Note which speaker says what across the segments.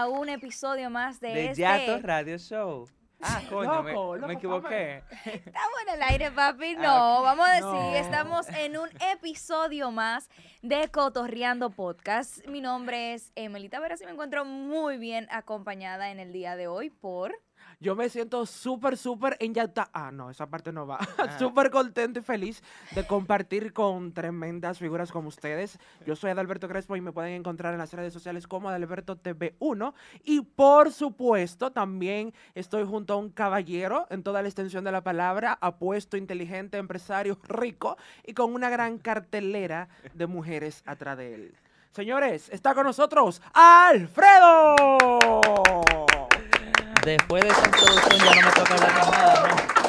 Speaker 1: a un episodio más de,
Speaker 2: De
Speaker 1: este.
Speaker 2: Yato Radio Show. Ah, coño, me-
Speaker 3: Loco,
Speaker 2: me,
Speaker 3: loco,
Speaker 2: equivoqué.
Speaker 1: Estamos en el aire, papi.
Speaker 2: Ah,
Speaker 1: No, vamos a decir,
Speaker 3: No.
Speaker 1: estamos en un episodio más de Cotorreando Podcast. Mi nombre es Emily Taveras y me encuentro muy bien acompañada en el día de hoy por.
Speaker 3: Yo me siento súper, súper en Yauta. Ah, no, esa parte no va.
Speaker 2: Ah.
Speaker 3: súper contento y feliz de compartir con tremendas figuras como ustedes. Yo soy Adalberto Crespo y me pueden encontrar en las redes sociales como Adalberto TV1. Y por supuesto, también estoy junto a un caballero en toda la extensión de la palabra, apuesto, inteligente, empresario, rico y con una gran cartelera de mujeres atrás de él. Señores, está con nosotros Alfredo.
Speaker 4: Después de esa introducción ya no me toca hablar nada, ¿no?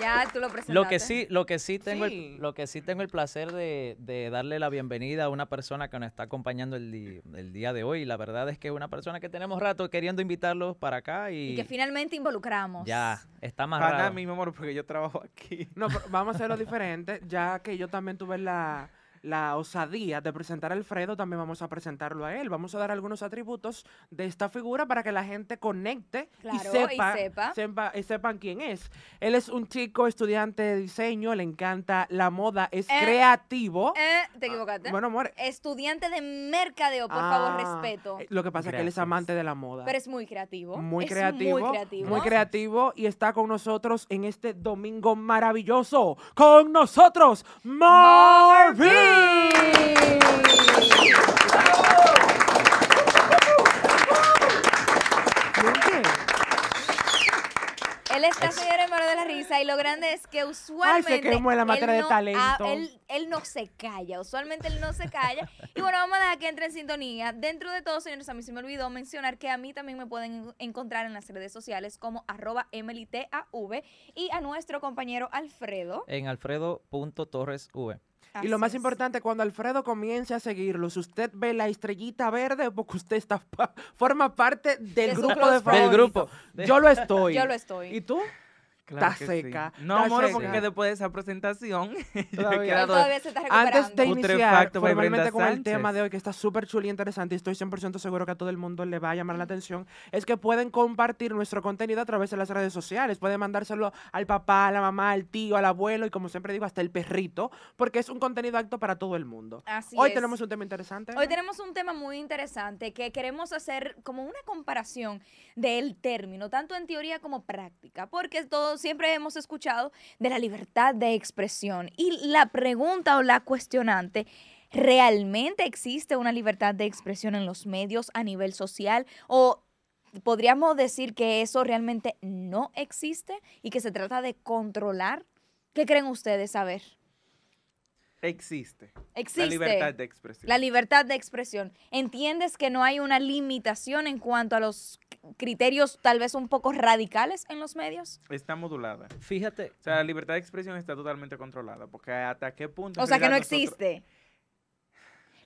Speaker 1: Ya tú lo presentaste.
Speaker 4: Lo que sí, lo que sí tengo,
Speaker 3: Sí.
Speaker 4: el, lo que sí tengo el placer de, de darle la bienvenida a una persona que nos está acompañando el, di- el día de hoy. La verdad es que es una persona que tenemos rato queriendo invitarlos para acá y,
Speaker 1: Y que finalmente involucramos.
Speaker 4: ya está más
Speaker 2: Para
Speaker 4: raro.
Speaker 2: mí, mi amor, porque yo trabajo aquí.
Speaker 3: No, pero vamos a hacerlo diferente, ya que yo también tuve la, la osadía de presentar a Alfredo, también vamos a presentarlo a él. Vamos a dar algunos atributos de esta figura para que la gente conecte
Speaker 1: Claro,
Speaker 3: y
Speaker 1: y
Speaker 3: sepa,
Speaker 1: sepa.
Speaker 3: sepa- y sepan quién es. Él es un chico estudiante de diseño, le encanta la moda, es
Speaker 1: Eh,
Speaker 3: creativo.
Speaker 1: Eh, te equivocaste.
Speaker 3: Bueno, amor.
Speaker 1: Estudiante de mercadeo, por favor,
Speaker 3: ah,
Speaker 1: respeto.
Speaker 3: eh, Lo que pasa es que él es amante de la moda.
Speaker 1: Pero es muy creativo.
Speaker 3: Muy
Speaker 1: Es
Speaker 3: creativo,
Speaker 1: Muy creativo.
Speaker 3: muy creativo y está con nosotros en este domingo maravilloso. Con nosotros, Marvin.
Speaker 1: Él está señor en mano de la risa y lo grande es que usualmente.
Speaker 3: quemó en la
Speaker 1: él
Speaker 3: de
Speaker 1: no-
Speaker 3: talento.
Speaker 1: él, él no se calla, usualmente él no se calla. Y bueno, vamos a dejar que entre en sintonía. Dentro de todo, señores, a mí se me olvidó mencionar que a mí también me pueden en- encontrar en las redes sociales como arroba EmilyTAV y a nuestro compañero Alfredo.
Speaker 4: En alfredo.torresv.
Speaker 3: Y lo más
Speaker 1: es.
Speaker 3: importante, cuando Alfredo comience a seguirlo, si usted ve la estrellita verde, porque usted está forma parte del
Speaker 1: De
Speaker 3: grupo de
Speaker 1: friends.
Speaker 4: Del
Speaker 3: favoritos.
Speaker 4: grupo.
Speaker 3: Yo lo estoy.
Speaker 1: Yo lo estoy.
Speaker 3: ¿Y tú?
Speaker 2: Claro
Speaker 3: Está
Speaker 2: que sí.
Speaker 3: seca,
Speaker 2: No,
Speaker 3: está
Speaker 2: amor,
Speaker 3: seca.
Speaker 2: porque que después de esa presentación, yo
Speaker 3: Todavía.
Speaker 2: he
Speaker 1: Él
Speaker 2: quedado...
Speaker 1: todavía se está recuperando.
Speaker 3: Antes de iniciar formalmente con el
Speaker 2: Sánchez.
Speaker 3: tema de hoy, que está súper chulo y interesante, y estoy 100% seguro que a todo el mundo le va a llamar la atención, es que pueden compartir nuestro contenido a través de las redes sociales. Pueden mandárselo al papá, a la mamá, al tío, al abuelo y como siempre digo, hasta el perrito, porque es un contenido apto para todo el mundo.
Speaker 1: Así
Speaker 3: Hoy
Speaker 1: es.
Speaker 3: tenemos un tema interesante.
Speaker 1: Hoy tenemos un tema muy interesante que queremos hacer como una comparación del término, tanto en teoría como práctica, porque todos siempre hemos escuchado de la libertad de expresión y la pregunta o la cuestionante, ¿realmente existe una libertad de expresión en los medios a nivel social o podríamos decir que eso realmente no existe y que se trata de controlar? ¿Qué creen ustedes? A ver.
Speaker 2: Existe.
Speaker 1: Existe.
Speaker 2: La libertad de expresión.
Speaker 1: La libertad de expresión. ¿Entiendes que no hay una limitación en cuanto a los criterios tal vez un poco radicales en los medios?
Speaker 2: Está modulada.
Speaker 4: Fíjate,
Speaker 2: O sea, la libertad de expresión está totalmente controlada, porque hasta qué punto...
Speaker 1: O sea, que no
Speaker 2: nosotros-
Speaker 1: existe.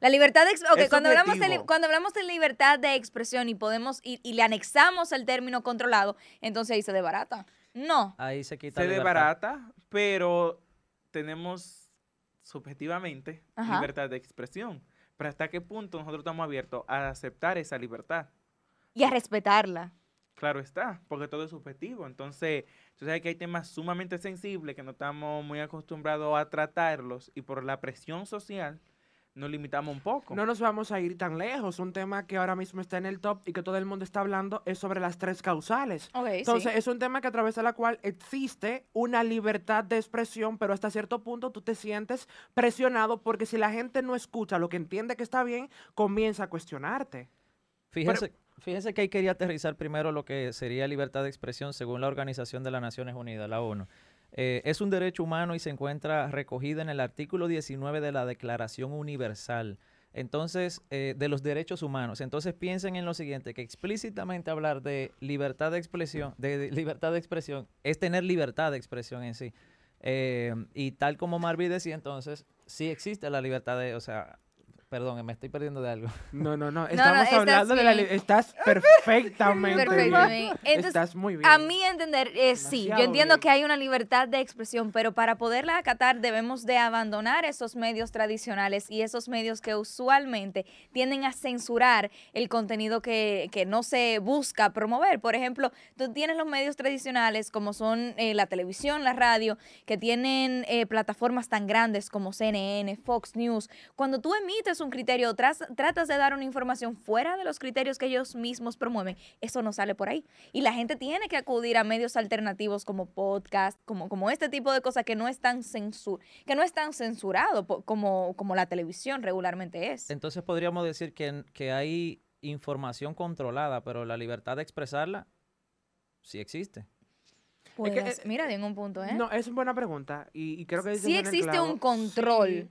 Speaker 1: La libertad de expresión.
Speaker 2: Es
Speaker 1: cuando hablamos, de, cuando hablamos de libertad de expresión y podemos y, y le anexamos el término controlado, entonces ahí se debarata. No.
Speaker 4: ahí se quita
Speaker 2: Se
Speaker 4: libertad.
Speaker 2: desbarata, pero tenemos subjetivamente
Speaker 1: Ajá.
Speaker 2: libertad de expresión. Pero hasta qué punto nosotros estamos abiertos a aceptar esa libertad.
Speaker 1: Y a respetarla.
Speaker 2: Claro está, porque todo es subjetivo. Entonces, tú sabes que hay temas sumamente sensibles que no estamos muy acostumbrados a tratarlos y por la presión social nos limitamos un poco.
Speaker 3: No nos vamos a ir tan lejos. Un tema que ahora mismo está en el top y que todo el mundo está hablando es sobre las tres causales.
Speaker 1: Sí.
Speaker 3: Entonces, es un tema que a través de la cual existe una libertad de expresión, pero hasta cierto punto tú te sientes presionado porque si la gente no escucha lo que entiende que está bien, comienza a cuestionarte.
Speaker 4: Fíjense, fíjense que ahí quería aterrizar primero lo que sería libertad de expresión según la Organización de las Naciones Unidas, la ONU. Eh, es un derecho humano y se encuentra recogido en el artículo 19 de la Declaración Universal. Entonces, eh, de los derechos humanos. Entonces piensen en lo siguiente, que explícitamente hablar de libertad de expresión, de, de libertad de expresión, es tener libertad de expresión en sí. Eh, y tal como Marvin decía, entonces, sí existe la libertad de, o sea, Perdón, me estoy perdiendo de algo.
Speaker 3: No, no, no.
Speaker 1: no,
Speaker 3: Estamos
Speaker 1: estás
Speaker 3: hablando de la... Estás perfectamente
Speaker 1: Perfecto.
Speaker 3: bien.
Speaker 1: Entonces,
Speaker 3: Estás muy bien.
Speaker 1: A mi entender, eh, sí, yo entiendo
Speaker 3: bien.
Speaker 1: que hay una libertad de expresión, pero para poderla acatar debemos de abandonar esos medios tradicionales y esos medios que usualmente tienden a censurar el contenido que, que no se busca promover. Por ejemplo, tú tienes los medios tradicionales como son eh, la televisión, la radio, que tienen eh, plataformas tan grandes como CNN, Fox News. Cuando tú emites un criterio, tras- tratas de dar una información fuera de los criterios que ellos mismos promueven, eso no sale por ahí. Y la gente tiene que acudir a medios alternativos como podcast, como, como este tipo de cosas que no están censur que no están censurados po- como, como la televisión regularmente es.
Speaker 4: Entonces podríamos decir que, que hay información controlada, pero la libertad de expresarla sí existe.
Speaker 1: Pues,
Speaker 3: que, eh,
Speaker 1: mira, en un punto, ¿eh?
Speaker 3: No, es una buena pregunta y, y creo que
Speaker 1: Sí existe un control.
Speaker 3: Sí.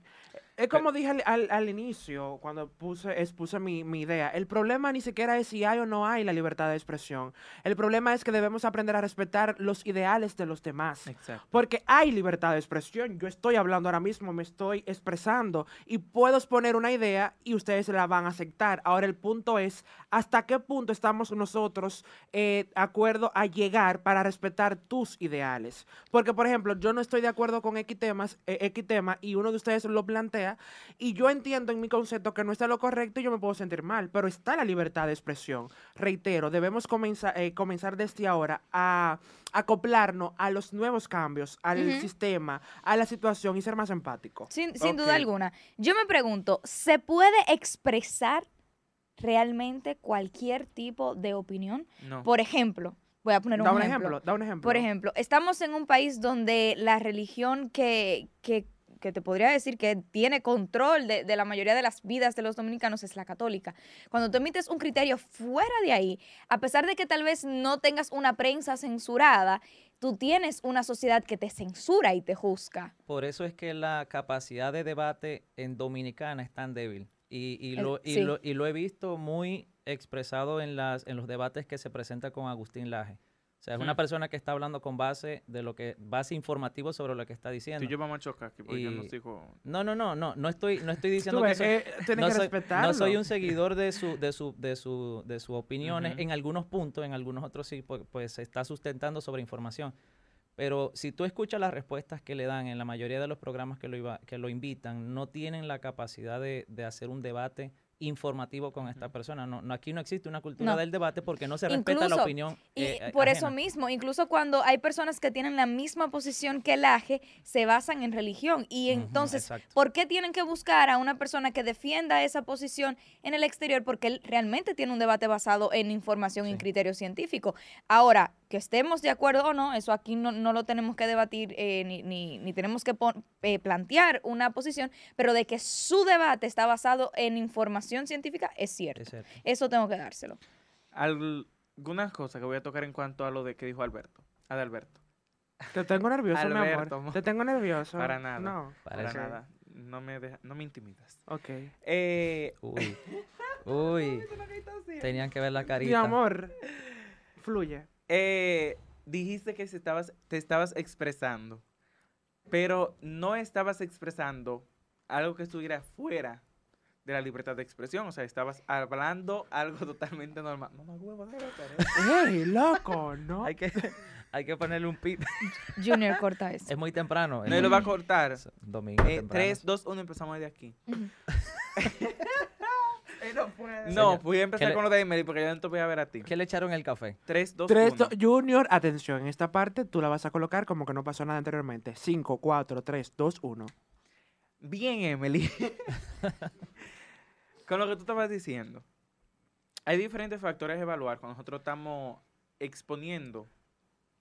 Speaker 3: Es como dije al, al- al inicio, cuando puse, expuse mi, mi idea, el problema ni siquiera es si hay o no hay la libertad de expresión. El problema es que debemos aprender a respetar los ideales de los demás.
Speaker 2: Exacto.
Speaker 3: Porque hay libertad de expresión. Yo estoy hablando ahora mismo, me estoy expresando y puedo exponer una idea y ustedes la van a aceptar. Ahora el punto es hasta qué punto estamos nosotros eh, de acuerdo a llegar para respetar tus ideales. Porque, por ejemplo, yo no estoy de acuerdo con X, temas, eh, X tema y uno de ustedes lo plantea y yo entiendo en mi concepto que no está lo correcto y yo me puedo sentir mal, pero está la libertad de expresión. Reitero, debemos comenzar, eh, comenzar desde ahora a acoplarnos a los nuevos cambios, al
Speaker 1: Ujú.
Speaker 3: sistema, a la situación y ser más empático.
Speaker 1: Sin, sin
Speaker 2: Ok.
Speaker 1: duda alguna. Yo me pregunto, ¿se puede expresar realmente cualquier tipo de opinión?
Speaker 2: No.
Speaker 1: Por ejemplo, voy a poner un
Speaker 3: Da un
Speaker 1: ejemplo.
Speaker 3: ejemplo, da un ejemplo.
Speaker 1: Por ejemplo, estamos en un país donde la religión que, que, que te podría decir que tiene control de, de la mayoría de las vidas de los dominicanos es la católica. Cuando tú emites un criterio fuera de ahí, a pesar de que tal vez no tengas una prensa censurada, tú tienes una sociedad que te censura y te juzga.
Speaker 4: Por eso es que la capacidad de debate en Dominicana es tan débil. Y, y
Speaker 1: El-
Speaker 4: lo, y, lo, y lo he visto muy expresado en, las, en los debates que se presenta con Agustín Laje. O sea, es una
Speaker 2: Hmm.
Speaker 4: persona que está hablando con base de lo que, base informativo sobre lo que está diciendo.
Speaker 2: Tú y yo vamos a chocar aquí porque yo no
Speaker 4: Y-
Speaker 2: sigo.
Speaker 4: No, no, no, no, no estoy, no estoy
Speaker 3: Tú
Speaker 4: diciendo que
Speaker 3: ves,
Speaker 4: soy-
Speaker 3: eh, tienes
Speaker 4: no
Speaker 3: que
Speaker 4: soy, no soy un seguidor de su, de su, de su, de sus opiniones
Speaker 2: Ujú.
Speaker 4: en algunos puntos, en algunos otros sí, pues, pues se está sustentando sobre información. Pero si tú escuchas las respuestas que le dan en la mayoría de los programas que lo, iba- que lo invitan, no tienen la capacidad de, de hacer un debate informativo con esta persona. No, no, aquí no existe una cultura
Speaker 1: No.
Speaker 4: del debate porque no se respeta la opinión.
Speaker 1: Y
Speaker 4: eh,
Speaker 1: por eso mismo, incluso cuando hay personas que tienen la misma posición que el AGE, se basan en religión. Y entonces. ¿por qué tienen que buscar a una persona que defienda esa posición en el exterior? Porque él realmente tiene un debate basado en información y en criterio científico. Ahora, que estemos de acuerdo o no, eso aquí no, no lo tenemos que debatir eh, ni, ni- ni tenemos que eh, plantear una posición, pero de que su debate está basado en información científica es cierto.
Speaker 4: Es cierto.
Speaker 1: Eso tengo que dárselo.
Speaker 2: Algunas cosas que voy a tocar en cuanto a lo de que dijo Alberto. Adalberto.
Speaker 3: Te tengo nervioso, mi
Speaker 2: Alberto,
Speaker 3: amor. Te tengo nervioso.
Speaker 2: Para nada.
Speaker 3: No.
Speaker 2: Para nada. No me, deja- no me intimidas.
Speaker 3: Ok.
Speaker 2: Eh,
Speaker 4: Uy. Uy. Tenían que ver la carita.
Speaker 3: Mi amor, fluye.
Speaker 2: Eh, dijiste que se estabas, te estabas expresando, pero no estabas expresando algo que estuviera fuera de la libertad de expresión. O sea, estabas hablando algo totalmente normal. No me huevo, ¿eh?
Speaker 3: ¡Ey, loco! ¿No?
Speaker 4: Hay que, hay que ponerle un pip.
Speaker 1: Junior, corta eso.
Speaker 4: Es muy temprano.
Speaker 2: No
Speaker 4: muy-
Speaker 2: lo va a cortar.
Speaker 4: Domingo
Speaker 2: Eh,
Speaker 4: temprano.
Speaker 2: 3, 2, 1, empezamos de aquí.
Speaker 1: Ujú.
Speaker 2: No,
Speaker 4: Señor,
Speaker 2: voy a empezar
Speaker 4: le-
Speaker 2: con lo de Emily porque yo no te voy a ver a ti.
Speaker 4: ¿Qué le echaron en el café?
Speaker 2: 3, 2,
Speaker 3: Tres,
Speaker 2: 1.
Speaker 3: do- Junior, atención, en esta parte tú la vas a colocar como que no pasó nada anteriormente. 5, 4, 3, 2, 1.
Speaker 2: Bien, Emily. Con lo que tú estabas diciendo, hay diferentes factores a evaluar cuando nosotros estamos exponiendo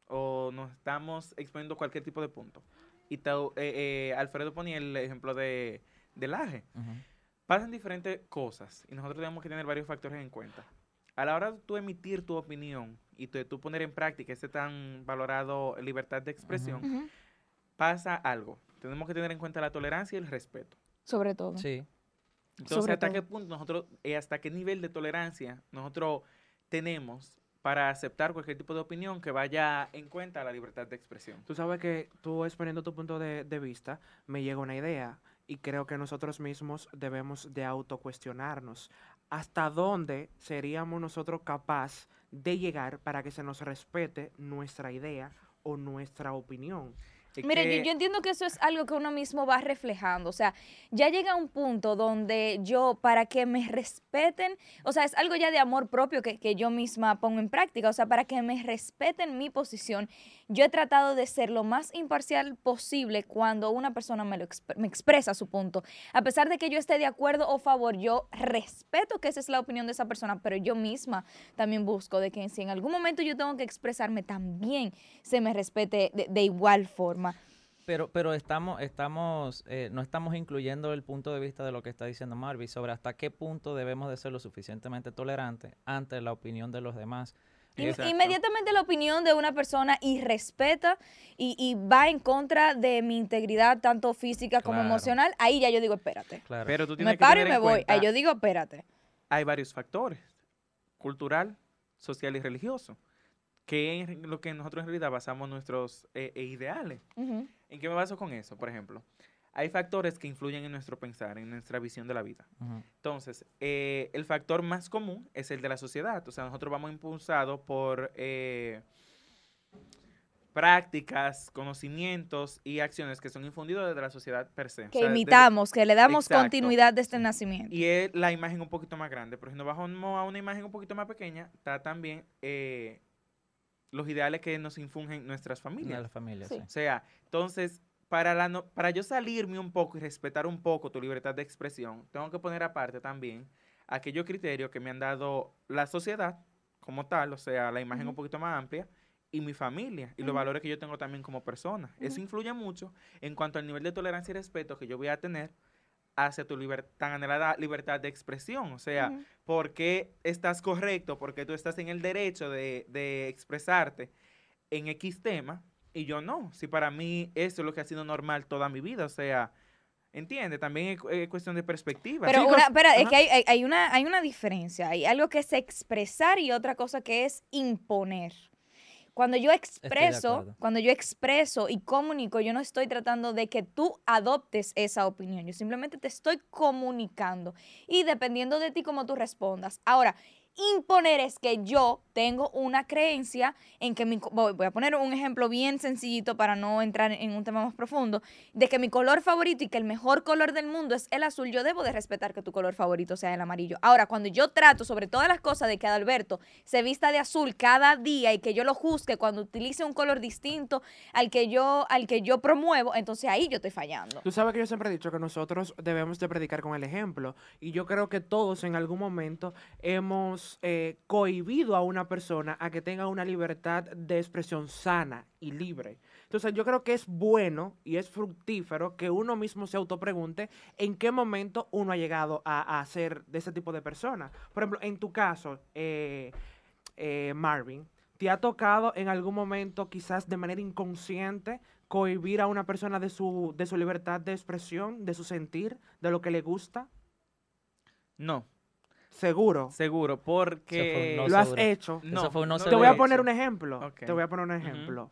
Speaker 2: o nos estamos exponiendo cualquier tipo de punto. Y Tau- eh, eh, Alfredo ponía el ejemplo de, del aje.
Speaker 4: Ujú.
Speaker 2: Pasan diferentes cosas y nosotros tenemos que tener varios factores en cuenta. A la hora de tú emitir tu opinión y de tú poner en práctica ese tan valorado libertad de expresión, pasa algo. Tenemos que tener en cuenta la tolerancia y el respeto.
Speaker 1: Sobre todo.
Speaker 4: Sí.
Speaker 2: Entonces,
Speaker 1: Sobre
Speaker 2: ¿hasta
Speaker 1: todo.
Speaker 2: qué punto nosotros, eh, hasta qué nivel de tolerancia nosotros tenemos para aceptar cualquier tipo de opinión que vaya en cuenta la libertad de expresión?
Speaker 3: Tú sabes que tú exponiendo tu punto de, de vista, me llega una idea. Y creo que nosotros mismos debemos de autocuestionarnos hasta dónde seríamos nosotros capaz de llegar para que se nos respete nuestra idea o nuestra opinión.
Speaker 1: Mire,
Speaker 2: que-
Speaker 1: yo, yo entiendo que eso es algo que uno mismo va reflejando. O sea, ya llega un punto donde yo, para que me respeten, o sea, es algo ya de amor propio que, que yo misma pongo en práctica. O sea, para que me respeten mi posición, yo he tratado de ser lo más imparcial posible cuando una persona me, lo exp- me expresa su punto. A pesar de que yo esté de acuerdo o favor, yo respeto que esa es la opinión de esa persona, pero yo misma también busco de que si en algún momento yo tengo que expresarme, también se me respete de- de igual forma.
Speaker 4: Pero, pero estamos, estamos, eh, no estamos incluyendo el punto de vista de lo que está diciendo Marvin sobre hasta qué punto debemos de ser lo suficientemente tolerantes ante la opinión de los demás.
Speaker 2: Exacto.
Speaker 1: Inmediatamente la opinión de una persona y respeta y, y va en contra de mi integridad, tanto física como
Speaker 4: Claro.
Speaker 1: emocional, ahí ya yo digo, espérate.
Speaker 4: Claro.
Speaker 2: Pero tú tienes
Speaker 1: Me
Speaker 2: que
Speaker 1: paro y
Speaker 2: tener
Speaker 1: me voy. Ahí yo digo, espérate.
Speaker 2: hay varios factores, cultural, social y religioso, que es lo que nosotros en realidad basamos nuestros eh, eh, ideales. ¿En qué me baso con eso? Por ejemplo, hay factores que influyen en nuestro pensar, en nuestra visión de la vida. Entonces, eh, el factor más común es el de la sociedad. O sea, nosotros vamos impulsados por eh, prácticas, conocimientos y acciones que son infundidos desde la sociedad per se. O
Speaker 1: Que
Speaker 2: desde-
Speaker 1: imitamos, que le damos
Speaker 2: Exacto.
Speaker 1: continuidad desde el nacimiento.
Speaker 2: y es la imagen un poquito más grande. Pero si nos bajamos a una imagen un poquito más pequeña, está también los ideales que nos infungen nuestras familias.
Speaker 4: la familia,
Speaker 1: Sí.
Speaker 4: sí.
Speaker 2: O sea, entonces, para, la no- para yo salirme un poco y respetar un poco tu libertad de expresión, tengo que poner aparte también aquellos criterios que me han dado la sociedad como tal, o sea, la imagen un
Speaker 1: Ujú.
Speaker 2: poquito más amplia, y mi familia, y los
Speaker 1: Ujú.
Speaker 2: valores que yo tengo también como persona. Eso influye mucho en cuanto al nivel de tolerancia y respeto que yo voy a tener hacia tu liber- tan anhelada libertad de expresión. O sea,
Speaker 1: Ujú.
Speaker 2: por qué estás correcto, porque tú estás en el derecho de, de expresarte en X tema y yo no. Si para mí eso es lo que ha sido normal toda mi vida, o sea, entiende, también es, cu- es cuestión de perspectiva.
Speaker 1: Pero
Speaker 3: Chicos,
Speaker 1: una, espera, es que hay, hay- hay una, hay una diferencia. Hay algo que es expresar y otra cosa que es imponer. Cuando yo expreso, cuando yo expreso y comunico, yo no estoy tratando de que tú adoptes esa opinión. Yo simplemente te estoy comunicando. Y dependiendo de ti, cómo tú respondas. Ahora, imponer es que yo tengo una creencia en que mi... voy a poner un ejemplo bien sencillito para no entrar en un tema más profundo de que mi color favorito y que el mejor color del mundo es el azul, yo debo de respetar que tu color favorito sea el amarillo. Ahora, cuando yo trato sobre todas las cosas de que Adalberto se vista de azul cada día y que yo lo juzgue cuando utilice un color distinto al que yo al que yo promuevo, entonces ahí yo estoy fallando.
Speaker 3: Tú sabes que yo siempre he dicho que nosotros debemos de predicar con el ejemplo y yo creo que todos en algún momento hemos eh, cohibido a una persona a que tenga una libertad de expresión sana y libre. Entonces yo creo que es bueno y es fructífero que uno mismo se autopregunte en qué momento uno ha llegado a, ser de ese tipo de persona. Por ejemplo, en tu caso, eh, eh, Marvin, ¿te ha tocado en algún momento quizás de manera inconsciente cohibir a una persona de su, de su libertad de expresión, de su sentir, de lo que le gusta?
Speaker 2: No,
Speaker 3: Seguro.
Speaker 2: seguro, porque...
Speaker 4: no
Speaker 3: lo has
Speaker 4: seguro.
Speaker 3: hecho.
Speaker 2: No,
Speaker 4: Eso fue un no
Speaker 2: no
Speaker 3: Te voy a poner un ejemplo. Te voy a poner un ejemplo.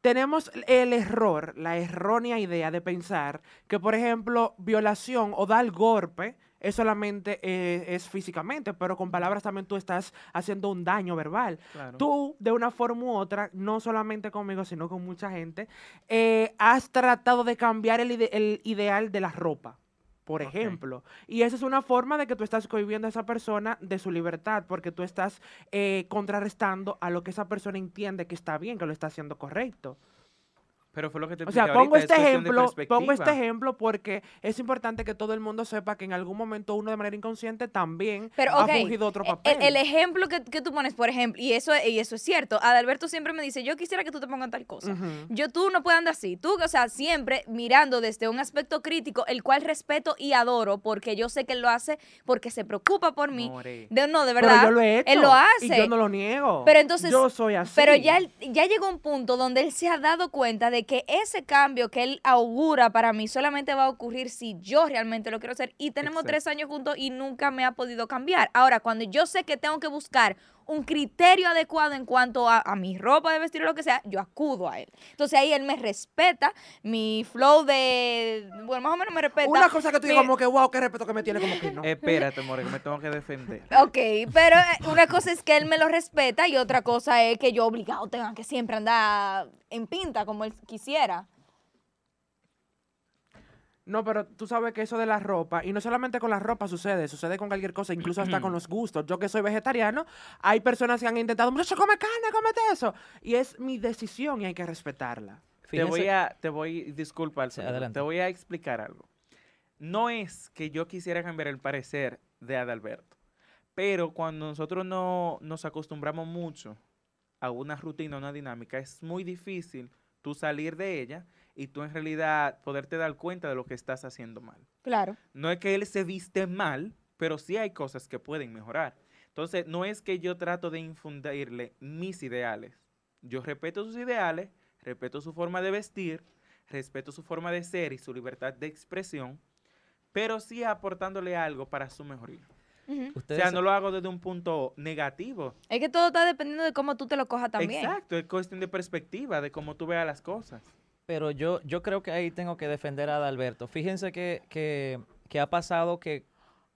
Speaker 3: Tenemos el error, la errónea idea de pensar que, por ejemplo, violación o dar golpe es solamente eh, es físicamente, pero con palabras también tú estás haciendo un daño verbal.
Speaker 2: Claro.
Speaker 3: Tú, de una forma u otra, no solamente conmigo, sino con mucha gente, eh, has tratado de cambiar el, ide- el ideal de la ropa, por ejemplo. Y esa es una forma de que tú estás cohibiendo a esa persona de su libertad, porque tú estás eh, contrarrestando a lo que esa persona entiende que está bien, que lo está haciendo correcto.
Speaker 2: Pero fue lo que te
Speaker 3: O sea, pongo
Speaker 2: ahorita,
Speaker 3: este ejemplo, pongo este ejemplo porque es importante que todo el mundo sepa que en algún momento uno de manera inconsciente también
Speaker 1: Pero,
Speaker 3: ha fungido otro
Speaker 1: e-
Speaker 3: papel.
Speaker 1: El, el ejemplo que, que tú pones, por ejemplo, y eso, y eso es cierto, Adalberto siempre me dice, yo quisiera que tú te pongas tal cosa. Yo, tú no puedes andar así. Tú, o sea, siempre mirando desde un aspecto crítico, el cual respeto y adoro, porque yo sé que él lo hace porque se preocupa por mí.
Speaker 2: More.
Speaker 1: De, no, de
Speaker 3: Pero
Speaker 1: verdad.
Speaker 3: yo lo he hecho.
Speaker 1: Él lo hace.
Speaker 3: Y yo no lo niego.
Speaker 1: Pero entonces-
Speaker 3: Yo soy así.
Speaker 1: Pero ya, él- ya llegó un punto donde él se ha dado cuenta de que ese cambio que él augura para mí solamente va a ocurrir si yo realmente lo quiero hacer. Y tenemos
Speaker 2: Exacto.
Speaker 1: tres años juntos y nunca me ha podido cambiar. Ahora, cuando yo sé que tengo que buscar un criterio adecuado en cuanto a, a mi ropa de vestir o lo que sea, yo acudo a él. Entonces ahí él me respeta, mi flow de, bueno, más o menos me respeta.
Speaker 3: Una cosa que tú digas como que, wow, qué respeto que me tiene, como que no.
Speaker 2: Espérate, more, que me tengo que defender.
Speaker 1: Ok, pero eh, una cosa es que él me lo respeta y otra cosa es que yo obligado tenga que siempre andar en pinta como él quisiera.
Speaker 3: No, pero tú sabes que eso de la ropa, y no solamente con la ropa sucede, sucede con cualquier cosa, incluso hasta con los gustos. Yo que soy vegetariano, hay personas que han intentado, muchacho, come carne, cómete eso. Y es mi decisión y hay que respetarla.
Speaker 2: Te voy a, te voy, disculpa, Alfredo,
Speaker 4: adelante.
Speaker 2: te voy a explicar algo. No es que yo quisiera cambiar el parecer de Adalberto, pero cuando nosotros no nos acostumbramos mucho a una rutina, una dinámica, es muy difícil tú salir de ella y tú en realidad poderte dar cuenta de lo que estás haciendo mal.
Speaker 1: Claro.
Speaker 2: No es que él se viste mal, pero sí hay cosas que pueden mejorar. Entonces, no es que yo trato de infundirle mis ideales. Yo respeto sus ideales, respeto su forma de vestir, respeto su forma de ser y su libertad de expresión, pero sí aportándole algo para su mejoría.
Speaker 1: Ujú.
Speaker 2: O sea, no lo hago desde un punto negativo.
Speaker 1: Es que todo está dependiendo de cómo tú te lo cojas también.
Speaker 2: Exacto, es cuestión de perspectiva, de cómo tú veas las cosas.
Speaker 4: Pero yo, yo creo que ahí tengo que defender a Adalberto. Fíjense que, que, que ha pasado que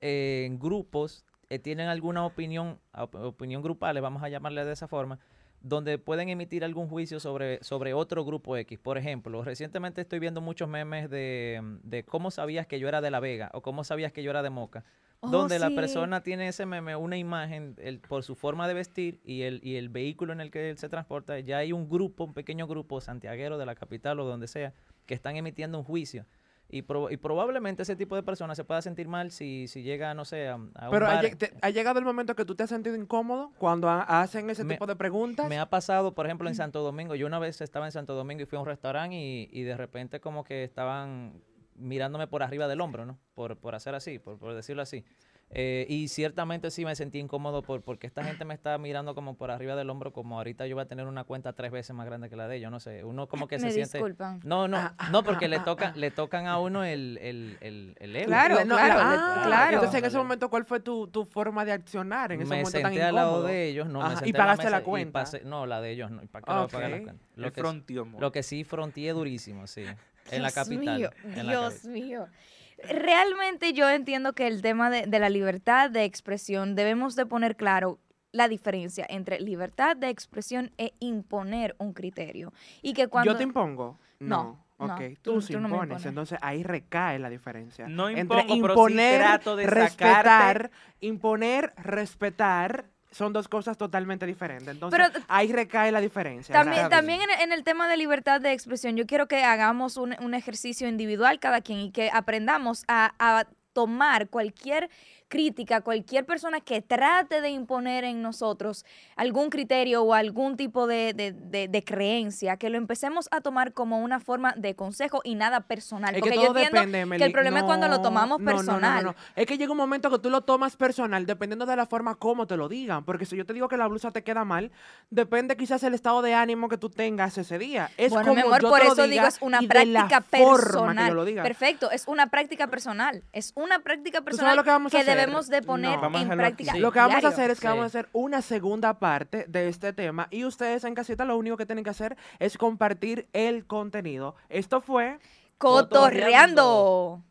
Speaker 4: eh, en grupos eh, tienen alguna opinión, op- opinión grupal, vamos a llamarle de esa forma, donde pueden emitir algún juicio sobre, sobre otro grupo X. Por ejemplo, recientemente estoy viendo muchos memes de, de cómo sabías que yo era de La Vega o cómo sabías que yo era de Moca.
Speaker 1: Oh,
Speaker 4: donde la persona tiene ese meme, una imagen el- por su forma de vestir y el, y el vehículo en el que él se transporta, ya hay un grupo, un pequeño grupo santiaguero de la capital o donde sea, que están emitiendo un juicio. Y, prob- y probablemente ese tipo de personas se pueda sentir mal si, si llega, no sé, a, a
Speaker 3: Pero ha,
Speaker 4: bar.
Speaker 3: te- ha llegado el momento que tú te has sentido incómodo cuando ha- hacen ese
Speaker 4: Me-
Speaker 3: tipo de preguntas.
Speaker 4: Me ha pasado, por ejemplo, en Santo Domingo. Yo una vez estaba en Santo Domingo y fui a un restaurante y, y de repente como que estaban mirándome por arriba del hombro, ¿no? Por, por hacer así, por, por decirlo así. Eh, y ciertamente sí me sentí incómodo por, porque esta gente me está mirando como por arriba del hombro, como ahorita yo voy a tener una cuenta tres veces más grande que la de ellos, no sé. Uno como que
Speaker 1: Me
Speaker 4: se siente...
Speaker 1: disculpan.
Speaker 4: No, no,
Speaker 3: Ah, ah,
Speaker 4: no, porque
Speaker 3: ah,
Speaker 4: le
Speaker 3: ah,
Speaker 4: tocan,
Speaker 3: ah.
Speaker 4: le tocan a uno el, el, el, el ego.
Speaker 1: Claro,
Speaker 3: no,
Speaker 1: claro, le-
Speaker 3: ah,
Speaker 1: claro.
Speaker 3: Entonces, en ese momento, ¿cuál fue tu, tu forma de accionar en ese
Speaker 4: me
Speaker 3: momento tan
Speaker 4: senté al lado de ellos, no,
Speaker 3: Ajá,
Speaker 4: me
Speaker 3: y
Speaker 4: senté en la
Speaker 3: pagaste la
Speaker 4: mesa y
Speaker 3: cuenta.
Speaker 4: pasé- no, la de ellos no. ¿y ¿Para qué le voy a pagar la cuenta? Lo que,
Speaker 2: frontió,
Speaker 4: lo que sí fronteé durísimo, sí. En la
Speaker 1: Dios
Speaker 4: capital.
Speaker 1: mío,
Speaker 4: en
Speaker 1: Dios mío. Realmente yo entiendo que el tema de, de la libertad de expresión debemos de poner claro la diferencia entre libertad de expresión e imponer un criterio. Y que cuando...
Speaker 3: ¿Yo te impongo?
Speaker 1: No, no,
Speaker 3: Ok,
Speaker 1: tú-
Speaker 3: tú, sí
Speaker 1: tú no me
Speaker 3: impones. Entonces ahí recae la diferencia.
Speaker 2: No
Speaker 3: Entre
Speaker 2: impongo, pero sí
Speaker 3: imponer,
Speaker 2: trato de
Speaker 3: respetar,
Speaker 2: sacarte-
Speaker 3: imponer, respetar, son dos cosas totalmente diferentes. Entonces
Speaker 1: Pero-
Speaker 3: ahí recae la diferencia.
Speaker 1: También, también en, en el tema de libertad de expresión, yo quiero que hagamos un, un ejercicio individual cada quien y que aprendamos a, a tomar cualquier crítica, cualquier persona que trate de imponer en nosotros algún criterio o algún tipo de, de- de- de creencia, que lo empecemos a tomar como una forma de consejo y nada personal.
Speaker 3: Es que
Speaker 1: Porque yo entiendo
Speaker 3: depende,
Speaker 1: que el problema es cuando lo tomamos
Speaker 3: no, no, no,
Speaker 1: personal.
Speaker 3: Es que llega un momento que tú lo tomas personal dependiendo de la forma como te lo digan. Porque si yo te digo que la blusa te queda mal, depende quizás el estado de ánimo que tú tengas ese día. Es
Speaker 1: bueno,
Speaker 3: como
Speaker 1: mi amor,
Speaker 3: yo
Speaker 1: por
Speaker 3: te lo
Speaker 1: eso
Speaker 3: diga
Speaker 1: digo, es una práctica
Speaker 3: que
Speaker 1: personal.
Speaker 3: lo diga.
Speaker 1: Perfecto, es una práctica personal. Es una práctica personal
Speaker 3: lo que hacer?
Speaker 1: Debemos de poner
Speaker 3: No.
Speaker 1: En práctica.
Speaker 2: Sí.
Speaker 3: Lo que vamos a hacer es que vamos a hacer una segunda parte de este tema y ustedes en casita lo único que tienen que hacer es compartir el contenido. Esto fue
Speaker 1: Cotorreando.